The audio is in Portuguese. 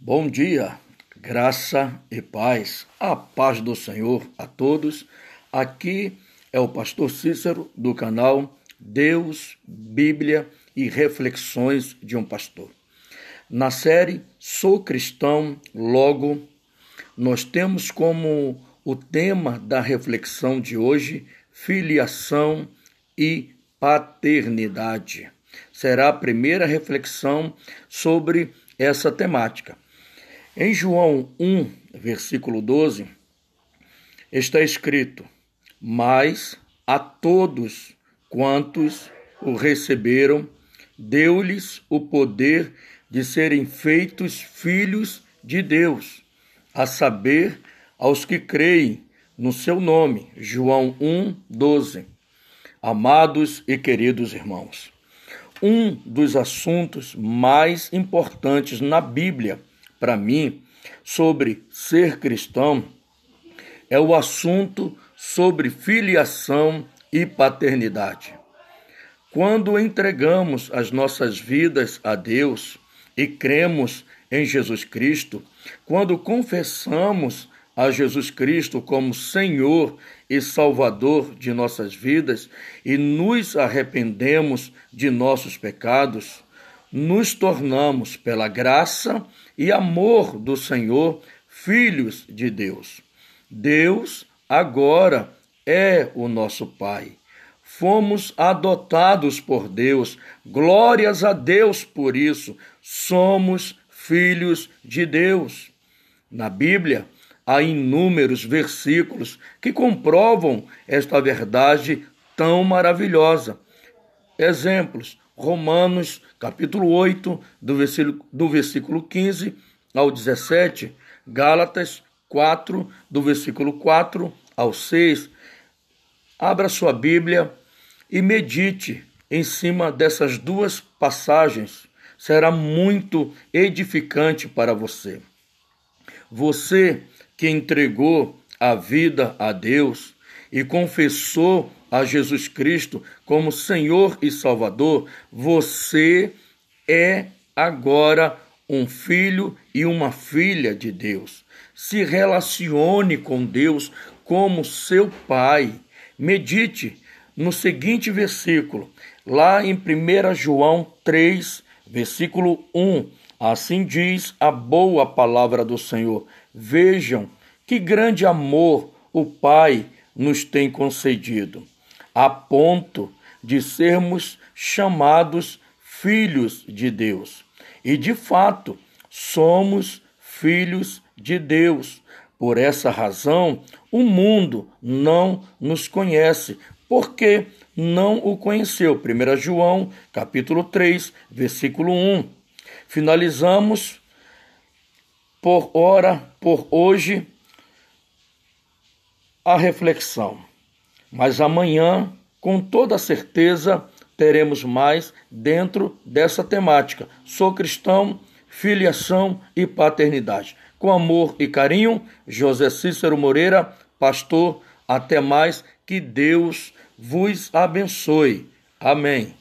Bom dia, graça e paz, a paz do Senhor a todos. Aqui é o pastor Cícero do canal Deus, Bíblia e Reflexões de um Pastor. Na série Sou Cristão, logo, nós temos como o tema da reflexão de hoje filiação e paternidade. Será a primeira reflexão sobre essa temática. Em João 1, versículo 12, está escrito: Mas a todos quantos o receberam, deu-lhes o poder de serem feitos filhos de Deus, a saber, aos que creem no seu nome. João 1, 12. Amados e queridos irmãos, um dos assuntos mais importantes na Bíblia para mim sobre ser cristão é o assunto sobre filiação e paternidade. Quando entregamos as nossas vidas a Deus e cremos em Jesus Cristo, quando confessamos a Jesus Cristo como Senhor e Salvador de nossas vidas e nos arrependemos de nossos pecados, nos tornamos, pela graça e amor do Senhor, filhos de Deus. Deus agora é o nosso Pai. Fomos adotados por Deus, glórias a Deus por isso. Somos filhos de Deus. Na Bíblia, há inúmeros versículos que comprovam esta verdade tão maravilhosa. Exemplos: Romanos, capítulo 8, do versículo, do versículo 15 ao 17, Gálatas 4, do versículo 4 ao 6. Abra sua Bíblia e medite em cima dessas duas passagens. Será muito edificante para você. Você que entregou a vida a Deus e confessou a Jesus Cristo como Senhor e Salvador, você é agora um filho e uma filha de Deus. Se relacione com Deus como seu Pai. Medite no seguinte versículo, lá em 1 João 3, versículo 1. Assim diz a boa palavra do Senhor: Vejam que grande amor o Pai nos tem concedido a ponto de sermos chamados filhos de Deus. E de fato, somos filhos de Deus. Por essa razão, o mundo não nos conhece, porque não o conheceu. 1 João, capítulo 3, versículo 1. Finalizamos por hora, por hoje, a reflexão. Mas amanhã, com toda certeza, teremos mais dentro dessa temática. Sou cristão, filiação e paternidade. Com amor e carinho, José Cícero Moreira, pastor. Até mais, que Deus vos abençoe. Amém.